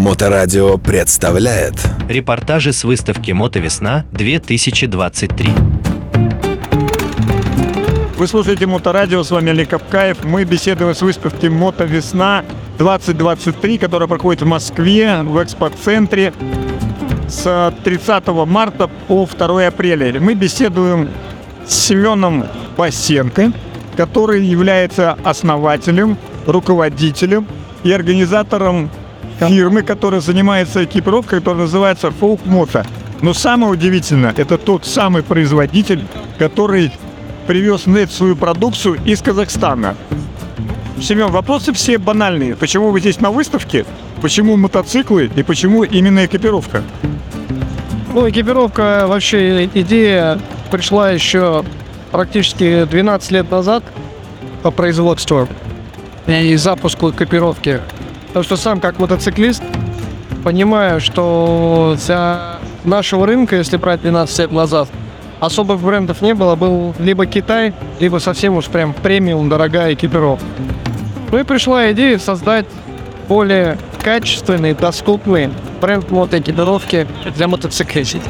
Моторадио представляет Репортажи с выставки «Мотовесна-2023». Вы слушаете Моторадио, с вами Олег Капкаев. Мы беседуем с выставки Мото Весна 2023, которая проходит в Москве, в экспоцентре с 30 марта по 2 апреля. Мы беседуем с Семеном Басенко, который является основателем, руководителем и организатором фирмы, которая занимается экипировкой, которая называется Folk Moto. Но самое удивительное, это тот самый производитель, который привез нет свою продукцию из Казахстана. Семен, вопросы все банальные. Почему вы здесь на выставке? Почему мотоциклы и почему именно экипировка? Ну, экипировка, вообще идея пришла еще практически 12 лет назад по производству и запуску экипировки. Потому что сам как мотоциклист понимаю, что для нашего рынка, если брать 12 лет назад, особых брендов не было, был либо Китай, либо совсем уж прям премиум дорогая экипировка. Ну и пришла идея создать более качественный, доступный бренд мотоэкипировки для мотоциклистов.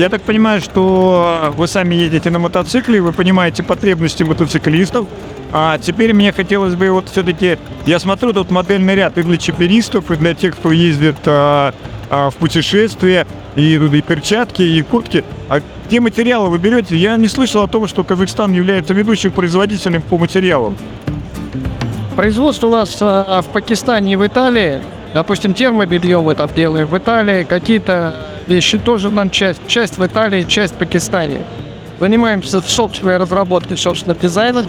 Я так понимаю, что вы сами едете на мотоцикле, вы понимаете потребности мотоциклистов. А теперь мне хотелось бы вот все-таки, я смотрю тут модельный ряд и для чиперистов, и для тех, кто ездит а, а, в путешествия, и, и перчатки, и куртки. А где материалы вы берете? Я не слышал о том, что Казахстан является ведущим производителем по материалам. Производство у нас а, в Пакистане и в Италии. Допустим, термобелье мы там делаем в Италии, какие-то вещи тоже нам часть. Часть в Италии, часть в Пакистане. Занимаемся собственной разработкой, собственно, дизайна.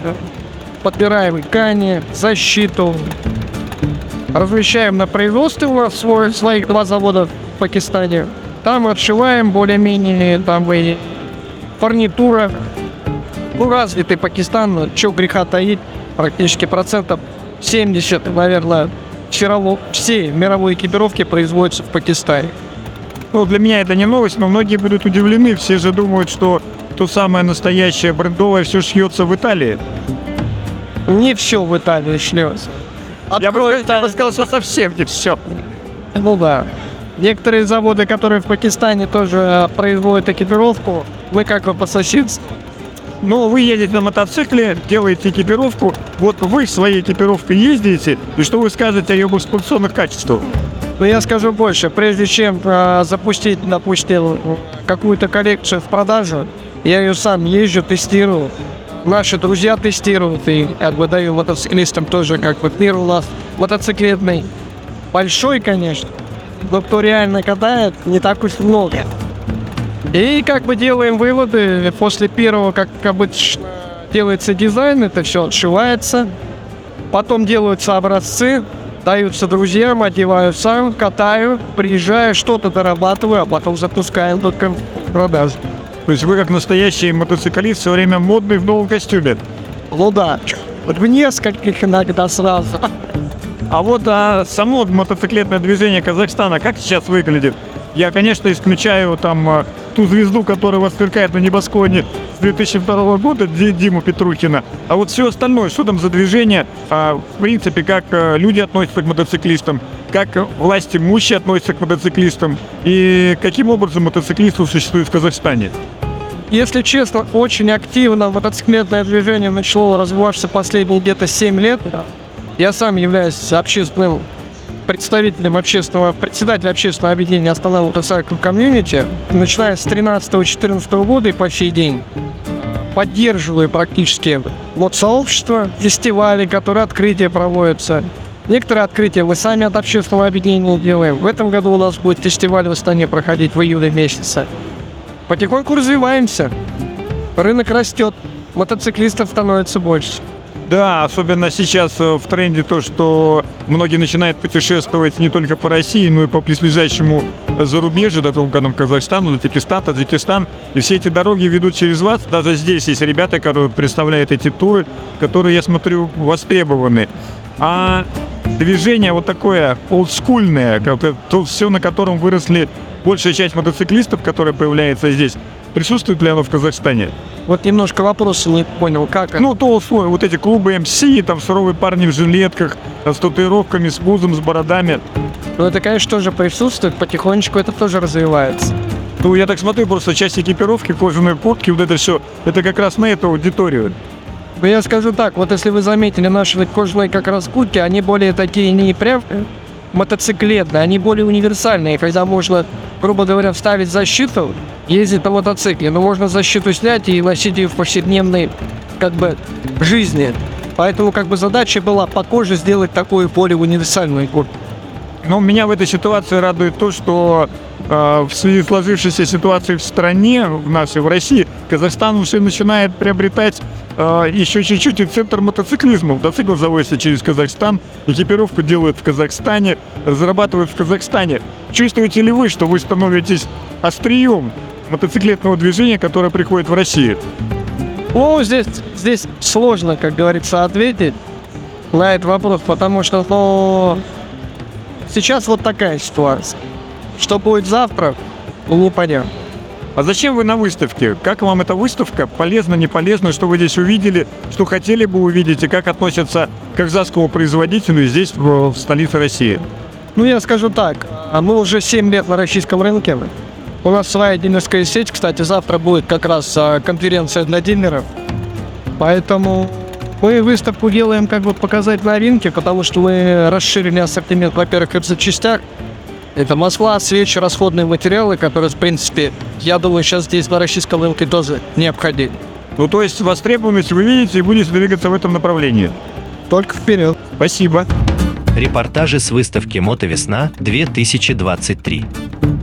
Подбираем ткани, защиту. Размещаем на производстве у нас свой, своих два завода в Пакистане. Там отшиваем более-менее, там и фурнитура. Ну, развитый Пакистан, ну, чё греха таить, практически процентов 70, наверное, все мировые экипировки производятся в Пакистане. Ну, для меня это не новость, но многие будут удивлены. Все же думают, что то самое настоящее брендовое все шьется в Италии. Не все в Италии шьется. Я бы, я бы сказал, что совсем не все. Ну да. Некоторые заводы, которые в Пакистане тоже э, производят экипировку, мы как бы по соседству. Но вы едете на мотоцикле, делаете экипировку. Вот вы своей экипировкой ездите, и что вы скажете о ее эксплуатационных качествах? Но я скажу больше. Прежде чем э, запустить, допустим, какую-то коллекцию в продажу, я ее сам езжу, тестирую. Наши друзья тестируют, и как бы даю мотоциклистам тоже как бы мир у нас мотоциклетный. Большой, конечно, но кто реально катает, не так уж много. И как бы делаем выводы. После первого, как обычно, делается дизайн, это все отшивается. Потом делаются образцы, даются друзьям, одеваю сам, катаю, приезжаю, что-то дорабатываю, а потом запускаем только в продажу. То есть вы как настоящий мотоциклист все время модный в новом костюме. Ну да, вот в нескольких иногда сразу. А вот а, само мотоциклетное движение Казахстана как сейчас выглядит? Я, конечно, исключаю там а, ту звезду, которая вас сверкает на небосклоне с 2002 года, Ди- Диму Петрухина. А вот все остальное, что там за движение, а, в принципе, как а, люди относятся к мотоциклистам, как а, власти имущие относятся к мотоциклистам и каким образом мотоциклистов существует в Казахстане. Если честно, очень активно мотоциклетное движение начало развиваться последние где-то 7 лет. Я сам являюсь общественным представителем общественного, председателем общественного объединения Астана Мотоцикл Комьюнити, начиная с 13-14 года и по сей день поддерживаю практически вот сообщество, фестивали, которые открытия проводятся. Некоторые открытия мы сами от общественного объединения делаем. В этом году у нас будет фестиваль в Астане проходить в июле месяце. Потихоньку развиваемся. Рынок растет, мотоциклистов становится больше. Да, особенно сейчас э, в тренде то, что многие начинают путешествовать не только по России, но и по близлежащему зарубежью, да, там, Казахстану, Таджикистан, Таджикистан. И все эти дороги ведут через вас. Даже здесь есть ребята, которые представляют эти туры, которые, я смотрю, востребованы. А движение вот такое олдскульное, то все, на котором выросли большая часть мотоциклистов, которая появляется здесь, присутствует ли оно в Казахстане? Вот немножко вопрос не понял, как? Ну, то свой, вот эти клубы МС, там суровые парни в жилетках, с татуировками, с пузом, с бородами. Но это, конечно, тоже присутствует, потихонечку это тоже развивается. Ну, я так смотрю, просто часть экипировки, кожаные куртки, вот это все, это как раз на эту аудиторию. Но я скажу так, вот если вы заметили наши кожаные как раз куртки, они более такие не прям мотоциклетные, они более универсальные, когда можно, грубо говоря, вставить защиту, ездить на мотоцикле, но можно защиту снять и носить ее в повседневной, как бы, жизни. Поэтому, как бы, задача была по коже сделать такую более универсальную куртку. Но меня в этой ситуации радует то, что в связи с сложившейся ситуацией в стране, в нашей, в России, Казахстан уже начинает приобретать э, еще чуть-чуть и центр мотоциклизма. Мотоцикл завозится через Казахстан, экипировку делают в Казахстане, разрабатывают в Казахстане. Чувствуете ли вы, что вы становитесь острием мотоциклетного движения, которое приходит в Россию? Ну, здесь, здесь сложно, как говорится, ответить на этот вопрос, потому что, ну, сейчас вот такая ситуация. Что будет завтра, непонятно. А зачем вы на выставке? Как вам эта выставка? Полезно, не полезно? Что вы здесь увидели? Что хотели бы увидеть? И как относятся к казахскому производителю здесь, в, в столице России? Ну, я скажу так, а мы уже 7 лет на российском рынке. У нас своя дилерская сеть, кстати, завтра будет как раз а, конференция для дилеров. Поэтому мы выставку делаем как бы показать новинки, потому что мы расширили ассортимент, во-первых, в запчастях. Это масла, свечи, расходные материалы, которые, в принципе, я думаю, сейчас здесь на российском рынке тоже необходимы. Ну, то есть востребованность вы видите и будете двигаться в этом направлении. Только вперед. Спасибо. Репортажи с выставки «Мотовесна 2023».